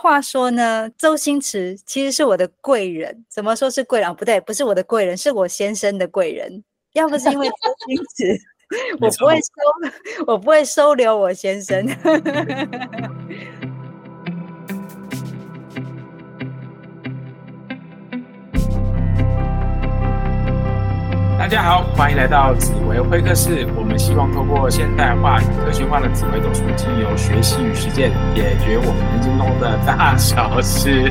话说呢，周星驰其实是我的贵人。怎么说是贵人？不对，不是我的贵人，是我先生的贵人。要不是因为周星驰，我不会收，我不会收留我先生。大家好，欢迎来到紫薇会客室。我们希望透过现代化与科学化的紫薇斗数，经由学习与实践，解决我们人生中的大小事。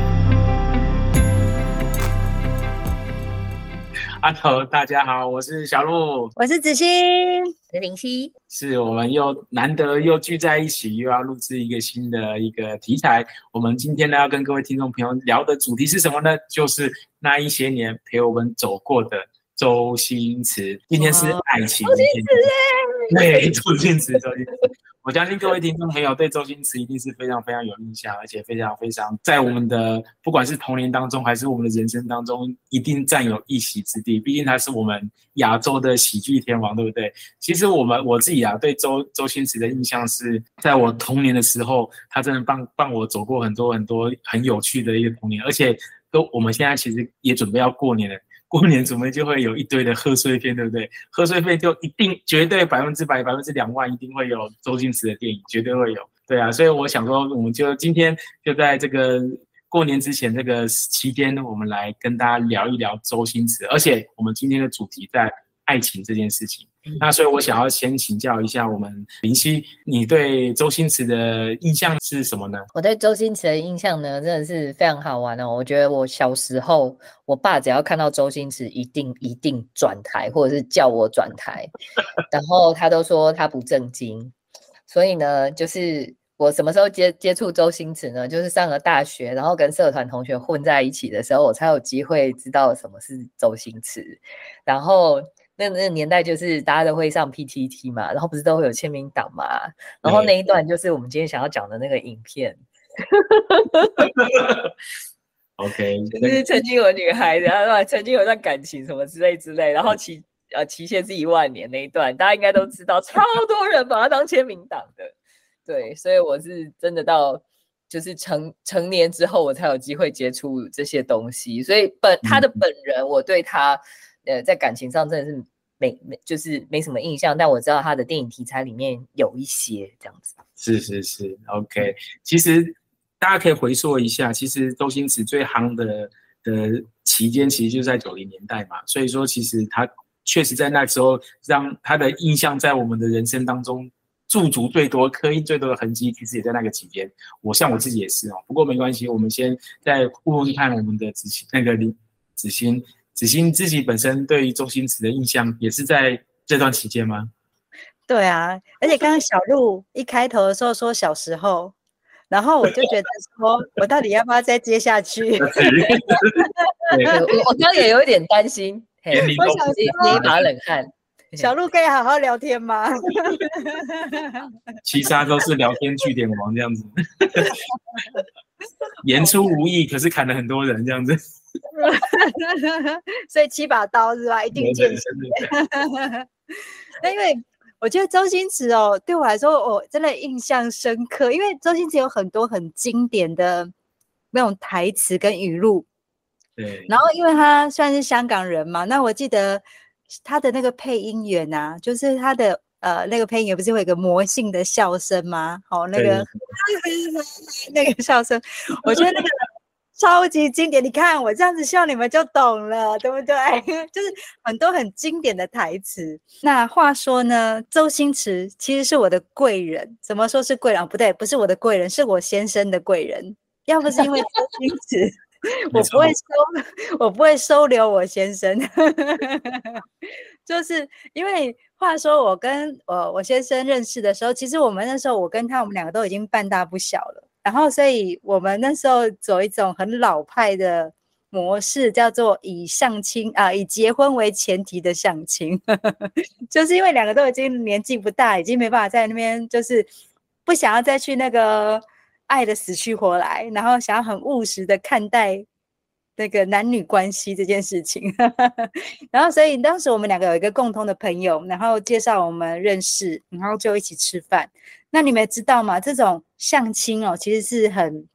Hello，大家好，我是小鹿，我是子欣，我是林夕，是我们又难得又聚在一起，又要录制一个新的一个题材。我们今天呢，要跟各位听众朋友聊的主题是什么呢？就是那一些年陪我们走过的。周星驰，今天是爱情。周星驰对，周星驰，周星驰。我相信各位听众朋友对周星驰一定是非常非常有印象，而且非常非常在我们的不管是童年当中，还是我们的人生当中，一定占有一席之地。毕竟他是我们亚洲的喜剧天王，对不对？其实我们我自己啊，对周周星驰的印象是在我童年的时候，他真的帮帮我走过很多很多很有趣的一个童年，而且都我们现在其实也准备要过年了。过年准备就会有一堆的贺岁片，对不对？贺岁片就一定绝对百分之百、百分之两万一定会有周星驰的电影，绝对会有。对啊，所以我想说，我们就今天就在这个过年之前这个期间，我们来跟大家聊一聊周星驰，而且我们今天的主题在爱情这件事情。那所以，我想要先请教一下我们林夕，你对周星驰的印象是什么呢？我对周星驰的印象呢，真的是非常好玩哦。我觉得我小时候，我爸只要看到周星驰，一定一定转台，或者是叫我转台，然后他都说他不正经。所以呢，就是我什么时候接接触周星驰呢？就是上了大学，然后跟社团同学混在一起的时候，我才有机会知道什么是周星驰，然后。那那个年代就是大家都会上 PTT 嘛，然后不是都会有签名档嘛，然后那一段就是我们今天想要讲的那个影片。OK，就是曾经有女孩子，然后曾经有段感情什么之类之类，然后期呃期限是一万年那一段，大家应该都知道，超多人把它当签名档的。对，所以我是真的到就是成成年之后，我才有机会接触这些东西，所以本他的本人，我对他。呃，在感情上真的是没没就是没什么印象，但我知道他的电影题材里面有一些这样子。是是是，OK。其实大家可以回溯一下，其实周星驰最夯的的期间，其实就在九零年代嘛。所以说，其实他确实在那时候让他的印象在我们的人生当中驻足最多、刻印最多的痕迹，其实也在那个期间。我像我自己也是哦。不过没关系，我们先再问问看我们的子欣那个李子欣。子欣自己本身对于周星驰的印象也是在这段期间吗？对啊，而且刚刚小鹿一开头的时候说小时候，然后我就觉得说，我到底要不要再接下去？我我刚也有一点担心，我想捏一把冷汗。小鹿可以好好聊天吗？其他都是聊天据点王这样子，言出无意，可是砍了很多人这样子。所以七把刀是吧？一定见血。那因为我觉得周星驰哦，对我来说我真的印象深刻，因为周星驰有很多很经典的那种台词跟语录。对。然后因为他算是香港人嘛，那我记得他的那个配音员啊，就是他的呃那个配音也不是会有个魔性的笑声吗？好，那个 那个笑声，我觉得那个。超级经典，你看我这样子笑，你们就懂了，对不对？就是很多很经典的台词。那话说呢，周星驰其实是我的贵人。怎么说是贵人？不对，不是我的贵人，是我先生的贵人。要不是因为周星驰，我不会收，我不会收留我先生。就是因为话说，我跟我我先生认识的时候，其实我们那时候，我跟他，我们两个都已经半大不小了。然后，所以我们那时候走一种很老派的模式，叫做以相亲啊，以结婚为前提的相亲，就是因为两个都已经年纪不大，已经没办法在那边，就是不想要再去那个爱的死去活来，然后想要很务实的看待那个男女关系这件事情。然后，所以当时我们两个有一个共同的朋友，然后介绍我们认识，然后就一起吃饭。那你们知道吗？这种相亲哦，其实是很，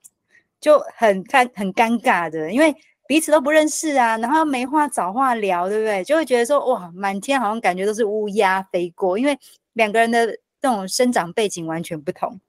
就很尴很尴尬的，因为彼此都不认识啊，然后没话找话聊，对不对？就会觉得说哇，满天好像感觉都是乌鸦飞过，因为两个人的这种生长背景完全不同。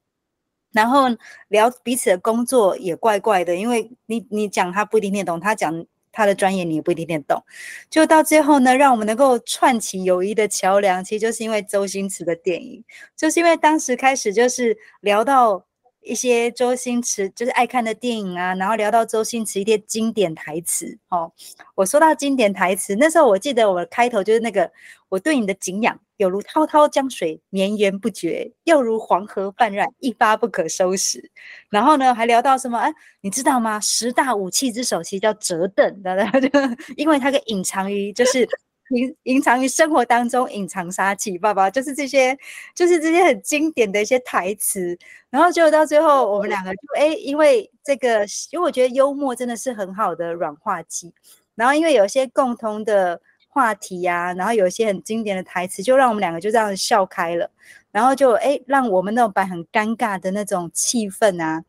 然后聊彼此的工作也怪怪的，因为你你讲他不一定听懂，他讲他的专业你也不一定听懂。就到最后呢，让我们能够串起友谊的桥梁，其实就是因为周星驰的电影，就是因为当时开始就是聊到一些周星驰就是爱看的电影啊，然后聊到周星驰一些经典台词。哦，我说到经典台词，那时候我记得我的开头就是那个我对你的敬仰。有如滔滔江水绵延不绝，又如黄河泛滥一发不可收拾。然后呢，还聊到什么？哎，你知道吗？十大武器之首其实叫折凳，对不对？就 因为它可以隐藏于，就是隐隐藏于生活当中，隐藏杀气。爸爸就是这些，就是这些很经典的一些台词。然后结果到最后，我们两个就哎，因为这个，因为我觉得幽默真的是很好的软化剂。然后因为有一些共同的。话题呀，然后有一些很经典的台词，就让我们两个就这样笑开了，然后就哎，让我们那种本很尴尬的那种气氛啊，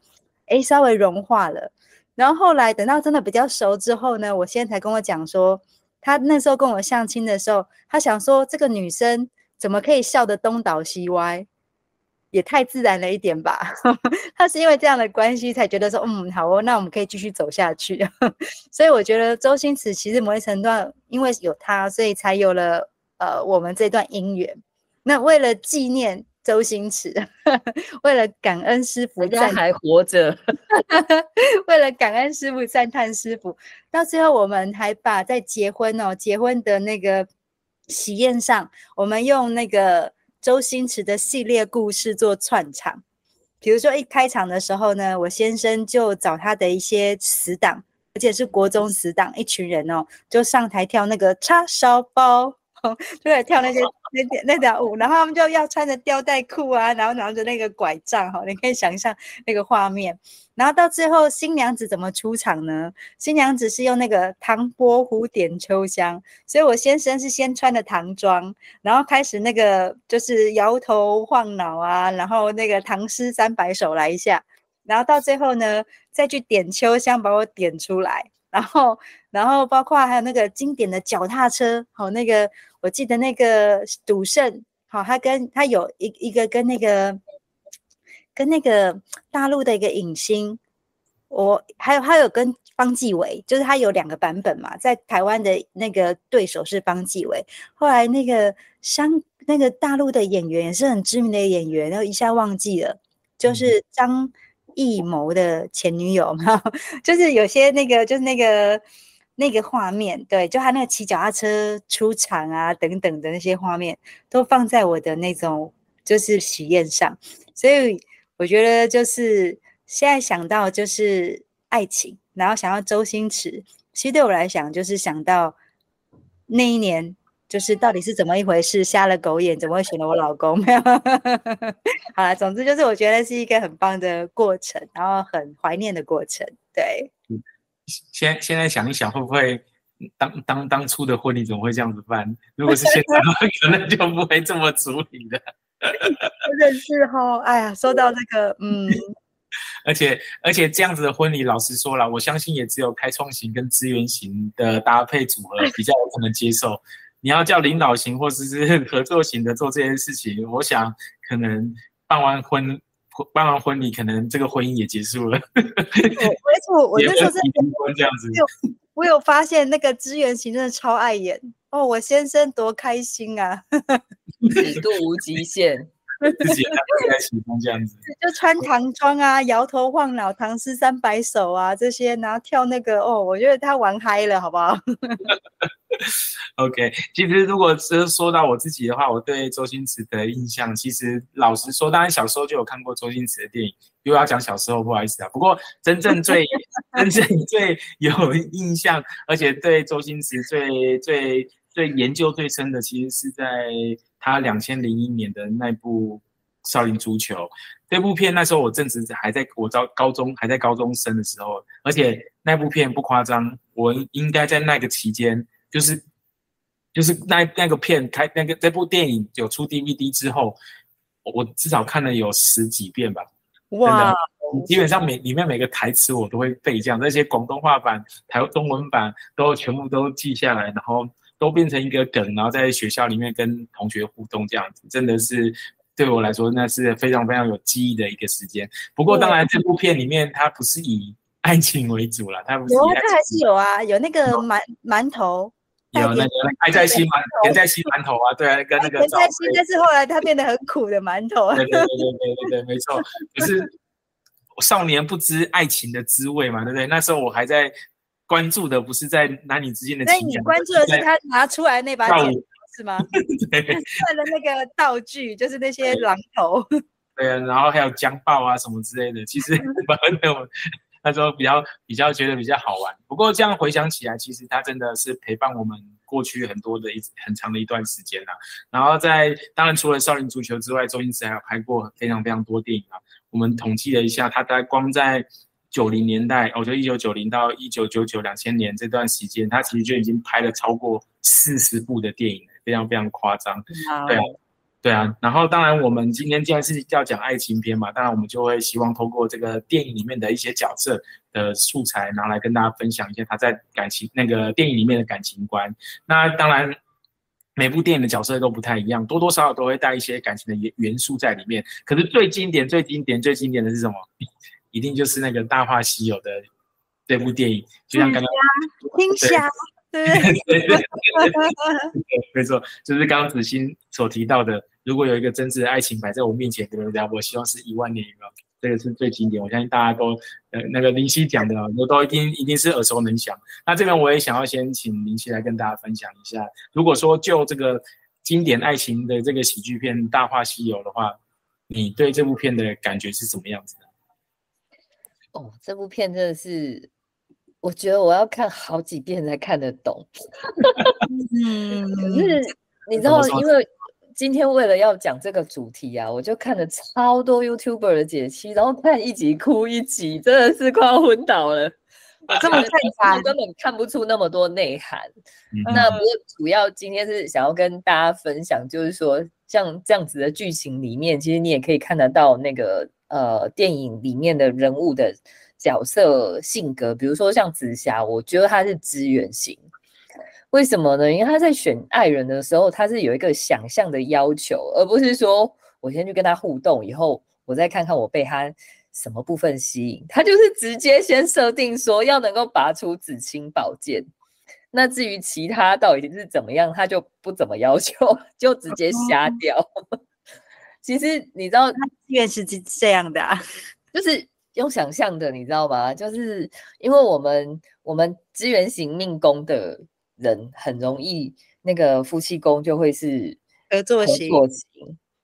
哎，稍微融化了。然后后来等到真的比较熟之后呢，我现在才跟我讲说，他那时候跟我相亲的时候，他想说这个女生怎么可以笑得东倒西歪。也太自然了一点吧，他是因为这样的关系才觉得说，嗯，好哦，那我们可以继续走下去。所以我觉得周星驰其实某一程度因为有他，所以才有了呃我们这段姻缘。那为了纪念周星驰，为了感恩师傅，人家还活着，为了感恩师傅赞叹师傅，到最后我们还把在结婚哦结婚的那个喜宴上，我们用那个。周星驰的系列故事做串场，比如说一开场的时候呢，我先生就找他的一些死党，而且是国中死党，一群人哦，就上台跳那个叉烧包。就在跳那些那那条舞，然后他们就要穿着吊带裤啊，然后拿着那个拐杖哈，你可以想象那个画面。然后到最后，新娘子怎么出场呢？新娘子是用那个唐伯虎点秋香，所以我先生是先穿的唐装，然后开始那个就是摇头晃脑啊，然后那个唐诗三百首来一下，然后到最后呢，再去点秋香把我点出来，然后然后包括还有那个经典的脚踏车，好那个。我记得那个赌圣，好，他跟他有一一个跟那个跟那个大陆的一个影星，我还有他有跟方继伟，就是他有两个版本嘛，在台湾的那个对手是方继伟，后来那个香那个大陆的演员也是很知名的演员，然后一下忘记了，就是张艺谋的前女友嘛，就是有些那个就是那个。那个画面，对，就他那个骑脚踏车出场啊，等等的那些画面，都放在我的那种就是喜宴上，所以我觉得就是现在想到就是爱情，然后想到周星驰，其实对我来讲就是想到那一年，就是到底是怎么一回事，瞎了狗眼，怎么会选了我老公？没有，好了，总之就是我觉得是一个很棒的过程，然后很怀念的过程，对。现现在想一想，会不会当当当初的婚礼怎么会这样子办？如果是现在的话，可能就不会这么处理了。真的是哈，哎呀，说到这个，嗯，而且而且这样子的婚礼，老实说了，我相信也只有开创型跟资源型的搭配组合比较有可能接受。你要叫领导型或者是 合作型的做这件事情，我想可能办完婚。办完婚礼，可能这个婚姻也结束了。没错，我 那时候是这样子。有我有发现，那个资源型真的超爱演哦，我先生多开心啊，尺度无极限。自己在在喜欢这样子，就穿唐装啊，摇头晃脑，唐诗三百首啊，这些，然后跳那个哦，我觉得他玩嗨了，好不好？OK，其实如果是说到我自己的话，我对周星驰的印象，其实老实说，当然小时候就有看过周星驰的电影，又要讲小时候，不好意思啊。不过真正最 真正最有印象，而且对周星驰最最最研究最深的，其实是在。他两千零一年的那部《少林足球》这部片，那时候我正值还在我高高中还在高中生的时候，而且那部片不夸张，我应该在那个期间，就是就是那那个片开那个这部电影有出 DVD 之后，我至少看了有十几遍吧。哇，基本上每里面每个台词我都会背，这样那些广东话版、台中文版都全部都记下来，然后都变成一个梗，然后在学校里面跟同学互动，这样子真的是对我来说那是非常非常有记忆的一个时间。不过当然这部片里面它不是以 爱情为主了，它不是有啊，它还是有啊，有那个 馒馒头。有那个爱在心馒甜在心馒头啊，对啊，跟那个甜在心，但是后来它变得很苦的馒头。对对对对对对，没错，就是少年不知爱情的滋味嘛，对不对？那时候我还在关注的不是在男女之间的情感，你关注的是他拿出来那把剑是吗？对，换了那个道具，就是那些榔头。对啊，然后还有江爆啊什么之类的，其实 蛮有。那时候比较比较觉得比较好玩，不过这样回想起来，其实他真的是陪伴我们过去很多的一很长的一段时间啦。然后在当然除了少林足球之外，周星驰还有拍过非常非常多电影啊。我们统计了一下，他在光在九零年代，我觉得一九九零到一九九九两千年这段时间，他其实就已经拍了超过四十部的电影，非常非常夸张。对。对啊，然后当然我们今天既然是要讲爱情片嘛，当然我们就会希望通过这个电影里面的一些角色的素材拿来跟大家分享一下他在感情那个电影里面的感情观。那当然每部电影的角色都不太一样，多多少少都会带一些感情的元元素在里面。可是最经典、最经典、最经典的是什么？一定就是那个《大话西游》的这部电影，就像刚刚听侠。对对 对，没错，就是刚刚子欣所提到的，如果有一个真挚的爱情摆在我面前，对不对？我希望是一万年一个，这个是最经典，我相信大家都呃那个林夕讲的，我都一定一定是耳熟能详。那这边我也想要先请林夕来跟大家分享一下，如果说就这个经典爱情的这个喜剧片《大话西游》的话，你对这部片的感觉是什么样子的？哦，这部片真的是。我觉得我要看好几遍才看得懂。嗯，可是你知道，因为今天为了要讲这个主题啊，我就看了超多 YouTuber 的解析，然后看一集哭一集，真的是快要昏倒了。这么看，根本看不出那么多内涵。那不过主要今天是想要跟大家分享，就是说像这样子的剧情里面，其实你也可以看得到那个呃电影里面的人物的。角色性格，比如说像紫霞，我觉得她是资源型。为什么呢？因为她在选爱人的时候，她是有一个想象的要求，而不是说我先去跟他互动，以后我再看看我被他什么部分吸引。他就是直接先设定说要能够拔出紫青宝剑。那至于其他到底是怎么样，他就不怎么要求，就直接瞎掉。其实你知道，他愿是这这样的，啊，就是。用想象的，你知道吗？就是因为我们我们资源型命宫的人很容易，那个夫妻宫就会是合作型。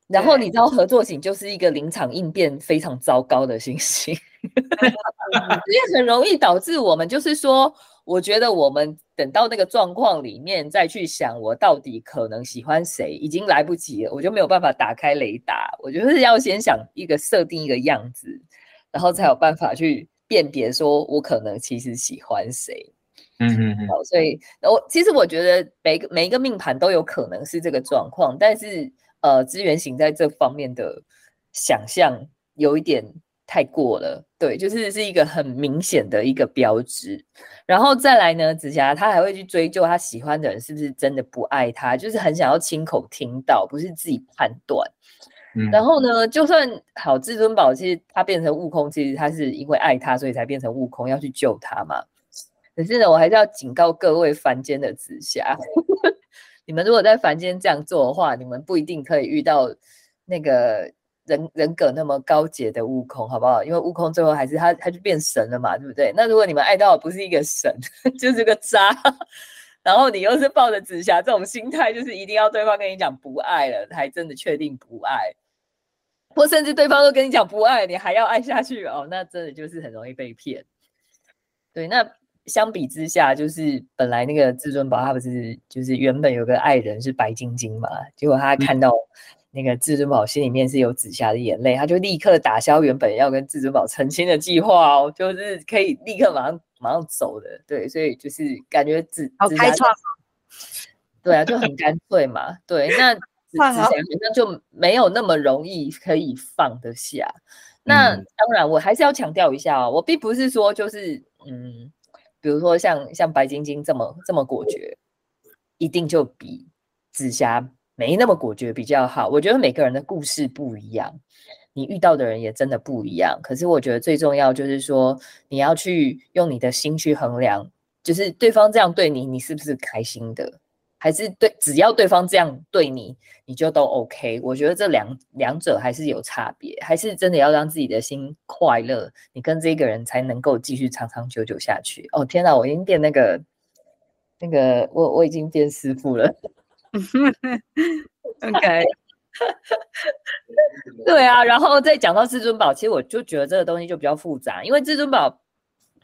然后你知道合作型就是一个临场应变非常糟糕的星星，也很容易导致我们就是说，我觉得我们等到那个状况里面再去想我到底可能喜欢谁，已经来不及了，我就没有办法打开雷达。我觉得是要先想一个设定一个样子。然后才有办法去辨别，说我可能其实喜欢谁。嗯嗯嗯。所以，我其实我觉得每个每一个命盘都有可能是这个状况，但是呃，资源型在这方面的想象有一点太过了。对，就是是一个很明显的一个标志。然后再来呢，紫霞她还会去追究她喜欢的人是不是真的不爱她，就是很想要亲口听到，不是自己判断。然后呢，就算好至尊宝，其实他变成悟空，其实他是因为爱他，所以才变成悟空要去救他嘛。可是呢，我还是要警告各位凡间的紫霞，你们如果在凡间这样做的话，你们不一定可以遇到那个人人格那么高洁的悟空，好不好？因为悟空最后还是他，他就变神了嘛，对不对？那如果你们爱到的不是一个神，就是个渣，然后你又是抱着紫霞这种心态，就是一定要对方跟你讲不爱了，才真的确定不爱。或甚至对方都跟你讲不爱你，还要爱下去哦，那真的就是很容易被骗。对，那相比之下，就是本来那个至尊宝他不是就是原本有个爱人是白晶晶嘛，结果他看到那个至尊宝心里面是有紫霞的眼泪，他就立刻打消原本要跟至尊宝成亲的计划哦，就是可以立刻马上马上走的。对，所以就是感觉紫好开创，对啊，就很干脆嘛。对，那。紫霞好像就没有那么容易可以放得下，那当然，我还是要强调一下哦，我并不是说就是嗯，比如说像像白晶晶这么这么果决，一定就比紫霞没那么果决比较好。我觉得每个人的故事不一样，你遇到的人也真的不一样。可是我觉得最重要就是说，你要去用你的心去衡量，就是对方这样对你，你是不是开心的？还是对，只要对方这样对你，你就都 OK。我觉得这两两者还是有差别，还是真的要让自己的心快乐，你跟这个人才能够继续长长久久下去。哦天哪，我已经变那个那个，我我已经变师傅了。OK，对啊，然后再讲到至尊宝，其实我就觉得这个东西就比较复杂，因为至尊宝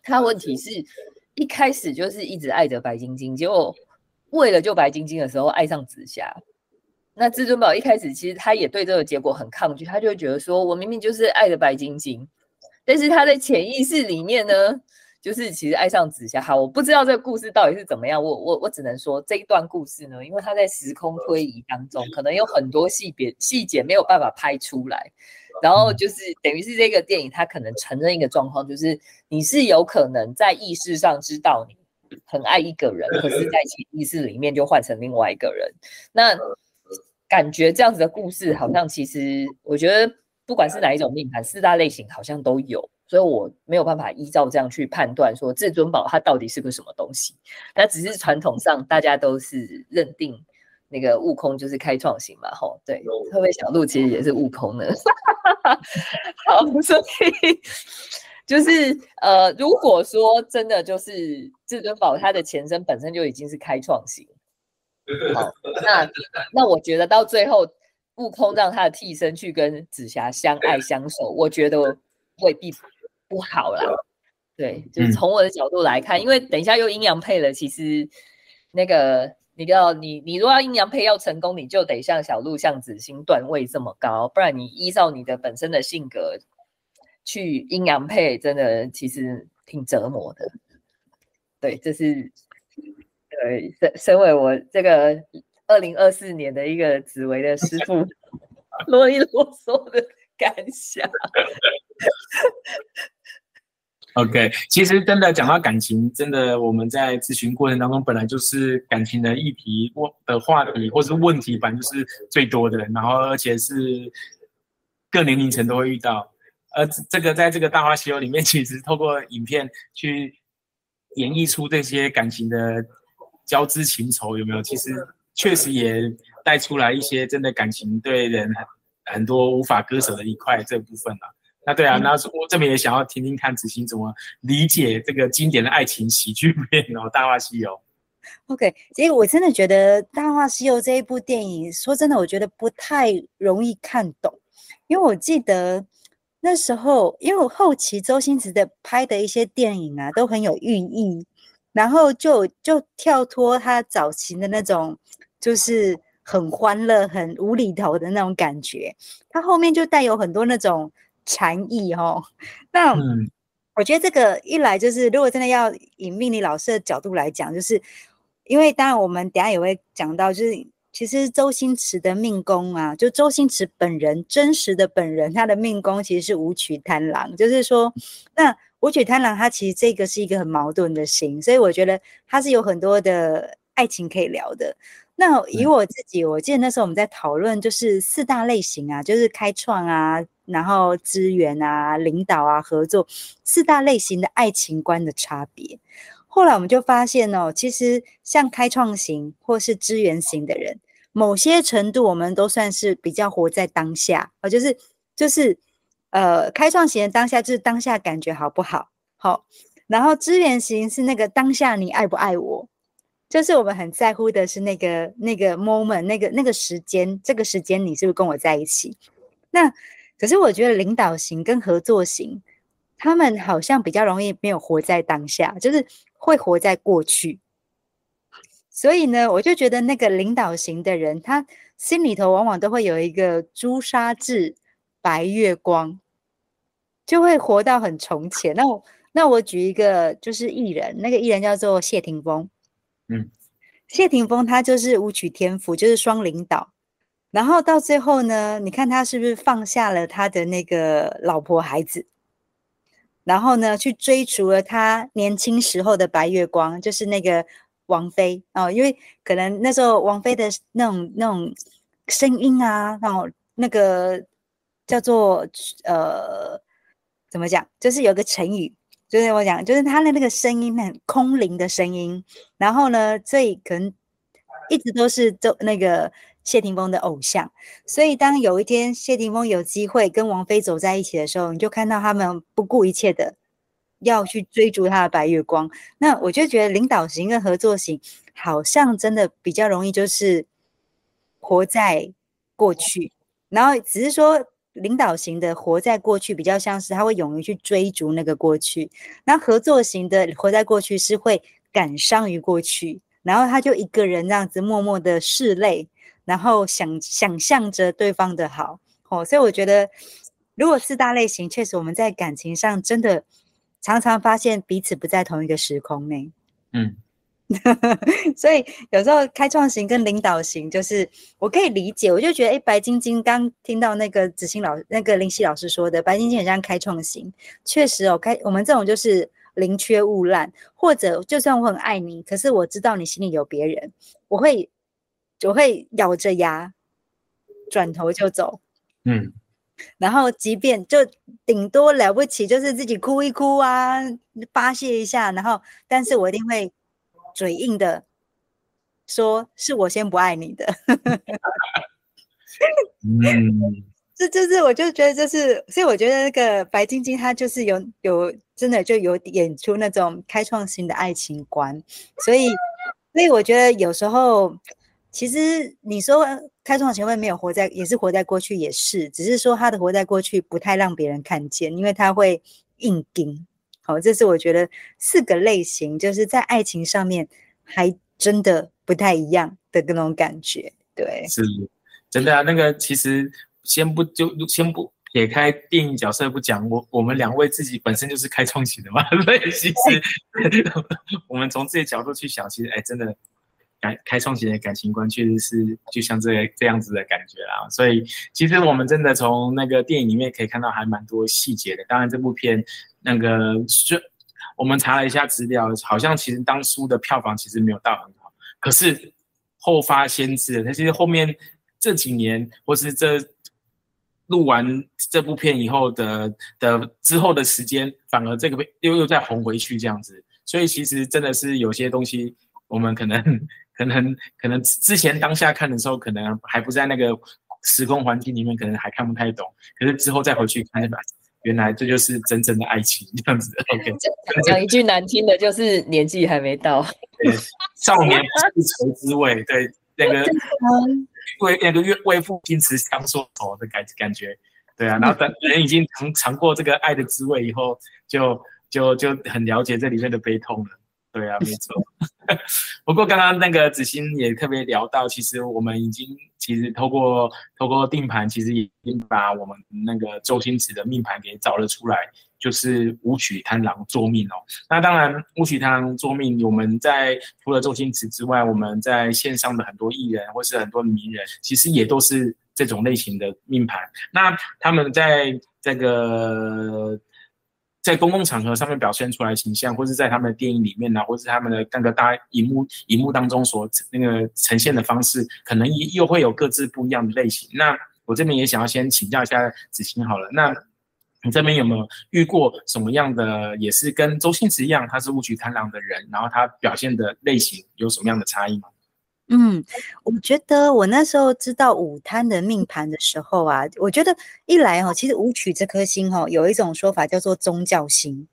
他问题是一开始就是一直爱着白晶晶，结果。为了救白晶晶的时候爱上紫霞，那至尊宝一开始其实他也对这个结果很抗拒，他就会觉得说，我明明就是爱着白晶晶，但是他的潜意识里面呢，就是其实爱上紫霞。好，我不知道这个故事到底是怎么样，我我我只能说这一段故事呢，因为它在时空推移当中，可能有很多细别细节没有办法拍出来，然后就是等于是这个电影它可能承认一个状况，就是你是有可能在意识上知道你。很爱一个人，可是在潜意识里面就换成另外一个人。那感觉这样子的故事，好像其实我觉得不管是哪一种命盘，四大类型好像都有，所以我没有办法依照这样去判断说至尊宝它到底是个什么东西。那只是传统上大家都是认定那个悟空就是开创型嘛，吼，对，会不会小鹿其实也是悟空呢？好，所以。就是呃，如果说真的就是至尊宝，它的前身本身就已经是开创型，好，那那我觉得到最后悟空让他的替身去跟紫霞相爱相守，我觉得未必不好啦。对，就是从我的角度来看，因为等一下又阴阳配了，其实那个你要你你如果要阴阳配要成功，你就得像小鹿像子星段位这么高，不然你依照你的本身的性格。去阴阳配真的其实挺折磨的，对，这是对身身为我这个二零二四年的一个紫薇的师傅 啰里啰嗦的感想。OK，其实真的讲到感情，真的我们在咨询过程当中本来就是感情的议题或的话题或是问题，反正就是最多的，然后而且是各年龄层都会遇到。呃，这个在这个《大话西游》里面，其实透过影片去演绎出这些感情的交织情仇，有没有？其实确实也带出来一些真的感情对人很多无法割舍的一块这部分了。那对啊，那我这边也想要听听看子欣怎么理解这个经典的爱情喜剧片哦，《大话西游》。OK，其实我真的觉得《大话西游》这一部电影，说真的，我觉得不太容易看懂，因为我记得。那时候，因为后期周星驰的拍的一些电影啊，都很有寓意，然后就就跳脱他早期的那种，就是很欢乐、很无厘头的那种感觉，他后面就带有很多那种禅意哦。那我觉得这个一来就是，如果真的要以命理老师的角度来讲，就是因为当然我们等下也会讲到，就是。其实周星驰的命宫啊，就周星驰本人真实的本人，他的命宫其实是武曲贪狼。就是说，那武曲贪狼，他其实这个是一个很矛盾的心，所以我觉得他是有很多的爱情可以聊的。那以我自己，我记得那时候我们在讨论，就是四大类型啊，就是开创啊，然后资源啊，领导啊，合作四大类型的爱情观的差别。后来我们就发现哦，其实像开创型或是支援型的人，某些程度我们都算是比较活在当下啊，就是就是呃，开创型的当下就是当下感觉好不好？好，然后支援型是那个当下你爱不爱我？就是我们很在乎的是那个那个 moment，那个那个时间，这个时间你是不是跟我在一起？那可是我觉得领导型跟合作型，他们好像比较容易没有活在当下，就是。会活在过去，所以呢，我就觉得那个领导型的人，他心里头往往都会有一个朱砂痣、白月光，就会活到很从前。那我那我举一个就是艺人，那个艺人叫做谢霆锋。嗯，谢霆锋他就是舞曲天赋，就是双领导。然后到最后呢，你看他是不是放下了他的那个老婆孩子，然后呢去追逐了他年轻时候的白月光，就是那个王菲哦，因为可能那时候王菲的那种那种声音啊，然后那个叫做呃怎么讲，就是有个成语，就是我讲，就是他的那个声音很空灵的声音，然后呢，所以可能一直都是周那个。谢霆锋的偶像，所以当有一天谢霆锋有机会跟王菲走在一起的时候，你就看到他们不顾一切的要去追逐他的白月光。那我就觉得领导型跟合作型好像真的比较容易，就是活在过去，然后只是说领导型的活在过去比较像是他会勇于去追逐那个过去，那合作型的活在过去是会感伤于过去，然后他就一个人这样子默默的拭泪。然后想想象着对方的好哦，所以我觉得，如果四大类型，确实我们在感情上真的常常发现彼此不在同一个时空内。嗯，所以有时候开创型跟领导型，就是我可以理解，我就觉得，哎，白晶晶刚听到那个子欣老那个林夕老师说的，白晶晶很像开创型，确实哦，开我们这种就是宁缺毋滥，或者就算我很爱你，可是我知道你心里有别人，我会。就会咬着牙转头就走，嗯，然后即便就顶多了不起，就是自己哭一哭啊，发泄一下，然后，但是我一定会嘴硬的说，是我先不爱你的。嗯，这就是我就觉得就是，所以我觉得那个白晶晶她就是有有真的就有演出那种开创性的爱情观，所以，所以我觉得有时候。其实你说开创前卫没有活在，也是活在过去，也是，只是说他的活在过去不太让别人看见，因为他会硬盯。好，这是我觉得四个类型，就是在爱情上面还真的不太一样的那种感觉。对，是真的啊。那个其实先不就先不撇开电影角色不讲，我我们两位自己本身就是开创型的嘛，所以其实 我们从这些角度去想，其实哎，真的。感开创型的感情观确实是就像这这样子的感觉啦，所以其实我们真的从那个电影里面可以看到还蛮多细节的。当然，这部片那个就我们查了一下资料，好像其实当初的票房其实没有到很好，可是后发先至，它其实后面这几年或是这录完这部片以后的的之后的时间，反而这个又又再红回去这样子。所以其实真的是有些东西我们可能。可能可能之前当下看的时候，可能还不在那个时空环境里面，可能还看不太懂。可是之后再回去看，原来这就是真正的爱情这样子。OK，讲一句难听的，就是年纪还没到。对，少年不愁滋味。对，那个为那个为为父亲持枪说愁的感感觉。对啊，然后等人已经尝尝过这个爱的滋味以后，就就就很了解这里面的悲痛了。对啊，没错。不过刚刚那个子欣也特别聊到，其实我们已经其实透过透过定盘，其实已经把我们那个周星驰的命盘给找了出来，就是武曲贪狼作命哦。那当然，武曲贪狼作命，我们在除了周星驰之外，我们在线上的很多艺人或是很多名人，其实也都是这种类型的命盘。那他们在这个。在公共场合上面表现出来形象，或是在他们的电影里面呢，或是他们的那个大荧幕荧幕当中所那个呈现的方式，可能又又会有各自不一样的类型。那我这边也想要先请教一下子欣好了，那你这边有没有遇过什么样的，也是跟周星驰一样，他是误曲贪狼的人，然后他表现的类型有什么样的差异吗？嗯，我觉得我那时候知道五贪的命盘的时候啊，我觉得一来哈，其实武曲这颗星哈，有一种说法叫做宗教星，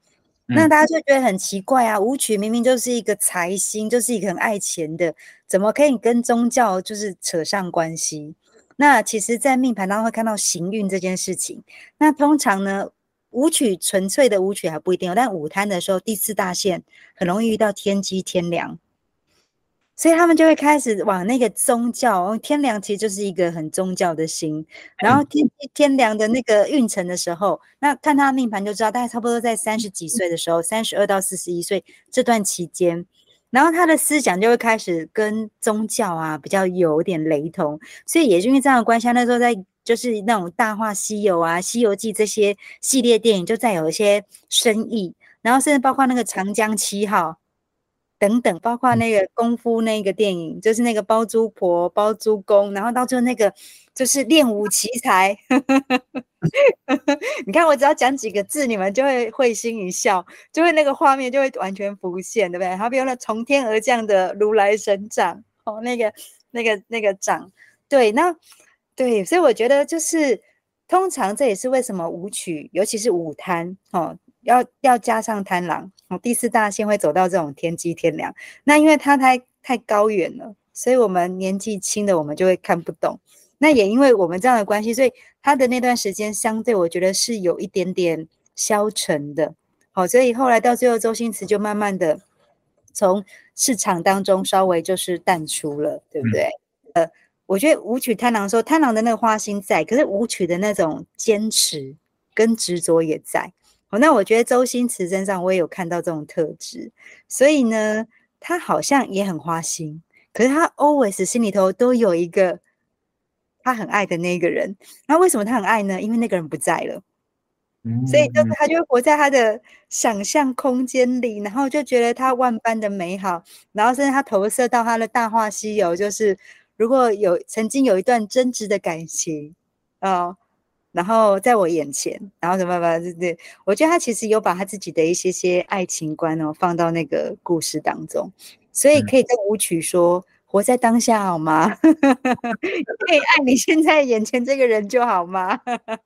那大家就觉得很奇怪啊，武曲明明就是一个财星，就是一个很爱钱的，怎么可以跟宗教就是扯上关系？那其实，在命盘当中会看到行运这件事情，那通常呢，武曲纯粹的武曲还不一定有，但午贪的时候，第四大限很容易遇到天机天梁。所以他们就会开始往那个宗教，天梁其实就是一个很宗教的心。然后天天梁的那个运程的时候，那看他命盘就知道，大概差不多在三十几岁的时候，三十二到四十一岁这段期间，然后他的思想就会开始跟宗教啊比较有点雷同，所以也是因为这样的关系，那时候在就是那种《大话西游》啊、《西游记》这些系列电影就再有一些深意，然后甚至包括那个《长江七号》等等，包括那个功夫那个电影，就是那个包租婆、包租公，然后到最后那个就是练武奇才。你看，我只要讲几个字，你们就会会心一笑，就会那个画面就会完全浮现，对不对？好比那从天而降的如来神掌，哦，那个、那个、那个掌，对，那对，所以我觉得就是，通常这也是为什么舞曲，尤其是舞贪，哦，要要加上贪狼，哦，第四大线会走到这种天机天良，那因为它太太高远了，所以我们年纪轻的我们就会看不懂。那也因为我们这样的关系，所以他的那段时间相对我觉得是有一点点消沉的，好，所以后来到最后，周星驰就慢慢的从市场当中稍微就是淡出了，对不对？呃，我觉得舞曲贪狼说贪狼的那个花心在，可是舞曲的那种坚持跟执着也在。好，那我觉得周星驰身上我也有看到这种特质，所以呢，他好像也很花心，可是他 always 心里头都有一个。他很爱的那个人，那为什么他很爱呢？因为那个人不在了，所以就是他就活在他的想象空间里，然后就觉得他万般的美好，然后甚至他投射到他的《大话西游》，就是如果有曾经有一段真挚的感情啊，然后在我眼前，然后什么么，对对？我觉得他其实有把他自己的一些些爱情观哦放到那个故事当中，所以可以跟舞曲说。活在当下好吗？可以爱你现在眼前这个人就好吗？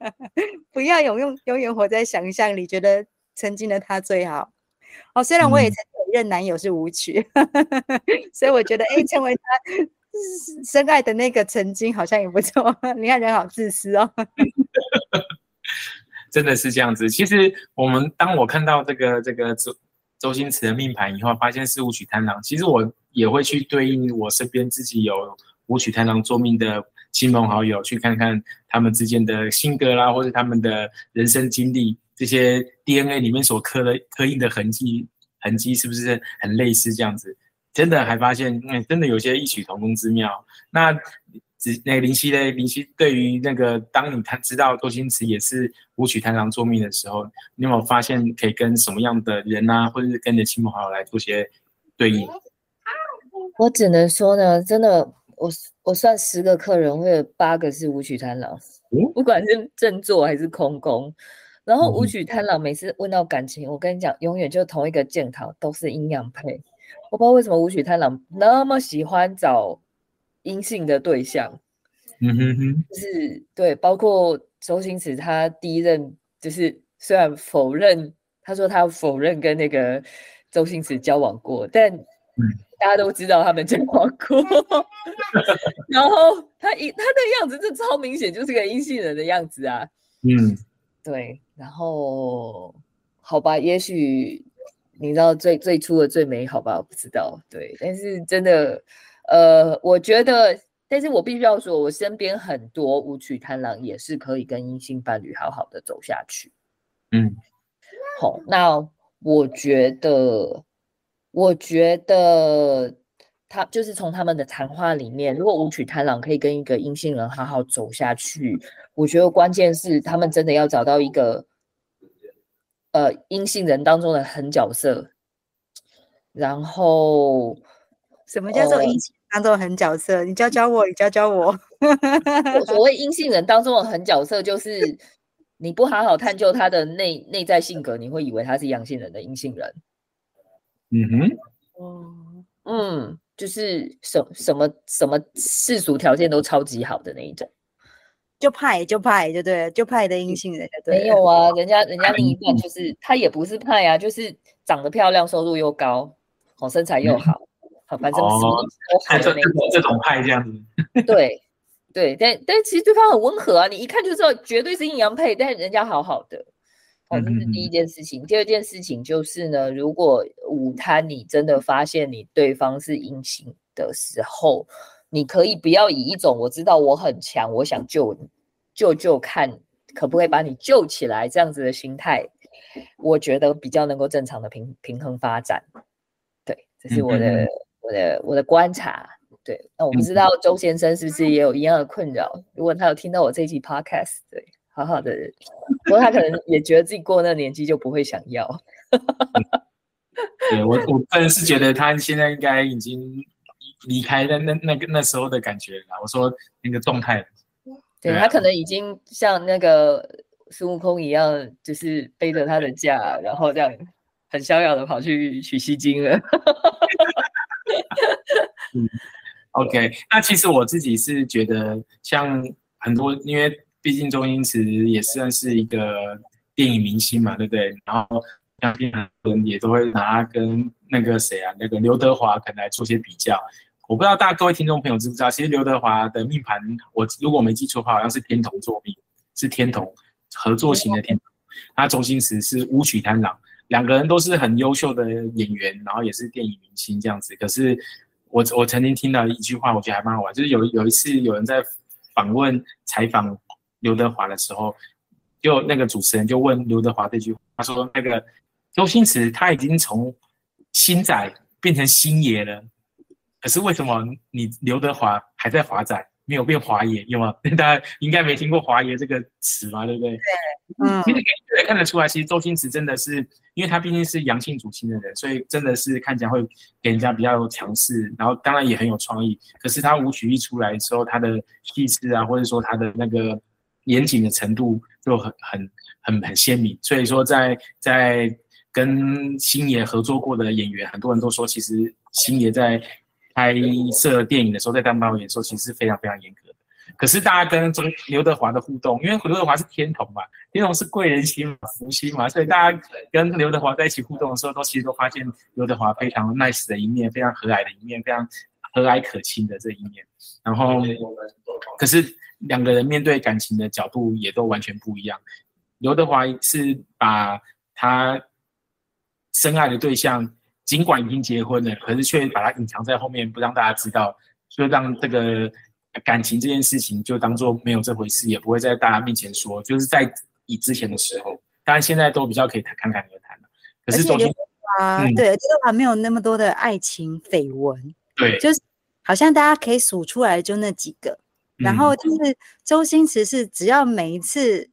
不要永永永远活在想象里，觉得曾经的他最好。哦，虽然我也曾有一任男友是舞曲，所以我觉得，哎，成为他深爱的那个曾经，好像也不错。你看人好自私哦，真的是这样子。其实我们当我看到这个这个周周星驰的命盘以后，发现是武曲贪狼。其实我。也会去对应我身边自己有武曲贪狼作命的亲朋好友，去看看他们之间的性格啦，或者他们的人生经历，这些 DNA 里面所刻的刻印的痕迹，痕迹是不是很类似这样子？真的还发现，嗯，真的有些异曲同工之妙。那只那林夕嘞？林夕对于那个，当你他知道周星驰也是舞曲贪狼作命的时候，你有没有发现可以跟什么样的人啊，或者是跟你的亲朋好友来做些对应？我只能说呢，真的，我我算十个客人，会有八个是舞曲贪狼，不管是正座还是空宫。然后舞曲贪狼每次问到感情，我跟你讲，永远就同一个镜头，都是阴阳配。我不知道为什么舞曲贪狼那么喜欢找阴性的对象。嗯哼哼，就是对，包括周星驰，他第一任就是虽然否认，他说他否认跟那个周星驰交往过，但。大家都知道他们交往过，然后他一他的样子，这超明显就是个阴性人的样子啊。嗯，对。然后好吧，也许你知道最最初的最美好吧？我不知道。对，但是真的，呃，我觉得，但是我必须要说，我身边很多舞曲贪狼也是可以跟阴性伴侣好好的走下去。嗯，好，那我觉得。我觉得他就是从他们的谈话里面，如果舞曲贪狼可以跟一个阴性人好好走下去，我觉得关键是他们真的要找到一个呃阴性人当中的狠角色。然后，什么叫做阴性当中的狠角色？你教教我，你教教我。所谓阴性人当中的狠角色，就是你不好好探究他的内内在性格，你会以为他是阳性人的阴性人。嗯哼，哦，嗯，就是什什么什么世俗条件都超级好的那一种，就派就派就对，就派的阴性人对。没有啊，人家人家另一半就是他也不是派啊，就是长得漂亮，收入又高，好身材又好，好反正什么都好的那种。这种派这样子。对对，但但其实对方很温和啊，你一看就知道绝对是阴阳配，但是人家好好的。哦，这是第一件事情。第二件事情就是呢，如果午餐你真的发现你对方是阴性的时候，你可以不要以一种我知道我很强，我想救你，救救看可不可以把你救起来这样子的心态，我觉得比较能够正常的平平衡发展。对，这是我的我的我的观察。对，那我不知道周先生是不是也有一样的困扰？如果他有听到我这一期 podcast，对，好好的，不过他可能也觉得自己过那个年纪就不会想要。对我我个人是觉得他现在应该已经离开那那那个那时候的感觉了。我说那个状态，对啊对他可能已经像那个孙悟空一样，就是背着他的架，然后这样很逍遥的跑去取西经了。OK，那其实我自己是觉得，像很多，因为毕竟周星驰也算是一个电影明星嘛，对不对？然后像很多人也都会拿跟那个谁啊，那个刘德华可能来做些比较。我不知道大家各位听众朋友知不知道，其实刘德华的命盘，我如果没记错的话，好像是天同座命，是天同合作型的天同。那周星驰是武曲贪狼，两个人都是很优秀的演员，然后也是电影明星这样子。可是我我曾经听到一句话，我觉得还蛮好玩，就是有有一次有人在访问采访刘德华的时候，就那个主持人就问刘德华这句话，他说那个周星驰他已经从星仔变成星爷了，可是为什么你刘德华还在华仔，没有变华爷？有吗？大家应该没听过华爷这个词吧，对不对？对嗯其实可以看得出来，其实周星驰真的是，因为他毕竟是阳性主星的人，所以真的是看起来会给人家比较强势，然后当然也很有创意。可是他舞曲一出来的时候，他的气势啊，或者说他的那个严谨的程度就很很很很鲜明。所以说在，在跟星爷合作过的演员，很多人都说，其实星爷在拍摄电影的时候，在当导演的时候，其实是非常非常严格的。可是大家跟周刘德华的互动，因为刘德华是天同嘛，天同是贵人心嘛、福星嘛，所以大家跟刘德华在一起互动的时候，都其实都发现刘德华非常 nice 的一面，非常和蔼的一面，非常和蔼可亲的这一面。然后，可是两个人面对感情的角度也都完全不一样。刘德华是把他深爱的对象，尽管已经结婚了，可是却把它隐藏在后面，不让大家知道，就让这个感情这件事情就当做没有这回事，也不会在大家面前说。就是在以之前的时候，当然现在都比较可以谈侃侃而谈了。可是周星啊，嗯对，刘德华没有那么多的爱情绯闻，对，就是好像大家可以数出来就那几个。然后嗯就是周星驰是只要每一次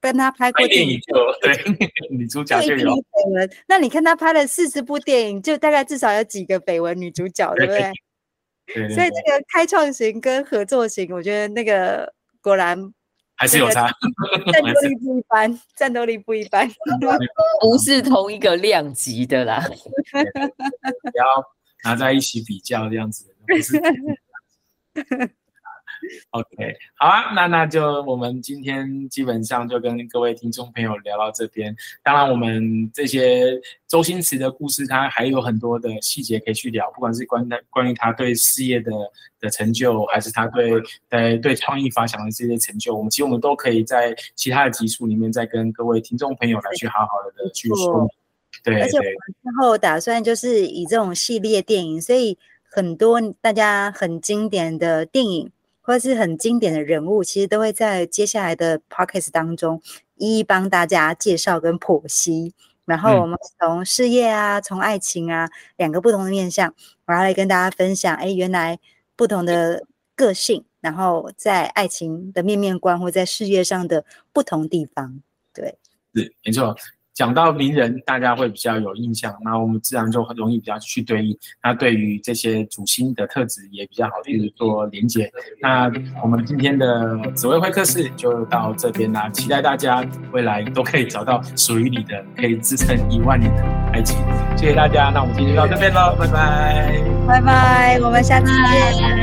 跟他拍过拍电电影，影就对 女主角就有绯闻。那你看他拍了四十部电影，就大概至少有几个绯闻女主角，对不对？对对对所以这个开创型跟合作型，我觉得那个果然还是有差，战斗力不一般，战斗力不一般。不是同一个量级的啦。不要拿在一起比较这样子。OK，好啊，那那就我们今天基本上就跟各位听众朋友聊到这边。当然，我们这些周星驰的故事，他还有很多的细节可以去聊，不管是关于关于他对事业的的成就，还是他对呃对创意发想的这些成就，我们其实我们都可以在其他的集数里面再跟各位听众朋友来去好好的去说明。对而且我对们之后打算就是以这种系列电影，所以很多大家很经典的电影或者是很经典的人物，其实都会在接下来的 podcast 当中一一帮大家介绍跟剖析。然后嗯我们从事业啊，从爱情啊，两个不同的面向，我要来跟大家分享，哎，原来不同的个性，然后在爱情的面面观或在事业上的不同地方，对。是没错。讲到名人，大家会比较有印象，那我们自然就很容易比较去对应。那对于这些主星的特质也比较好去做连接。那我们今天的紫薇会客室就到这边啦，期待大家未来都可以找到属于你的，可以支撑一万年的爱情。谢谢大家，那我们今天就到这边喽，拜拜。拜拜，我们下次见。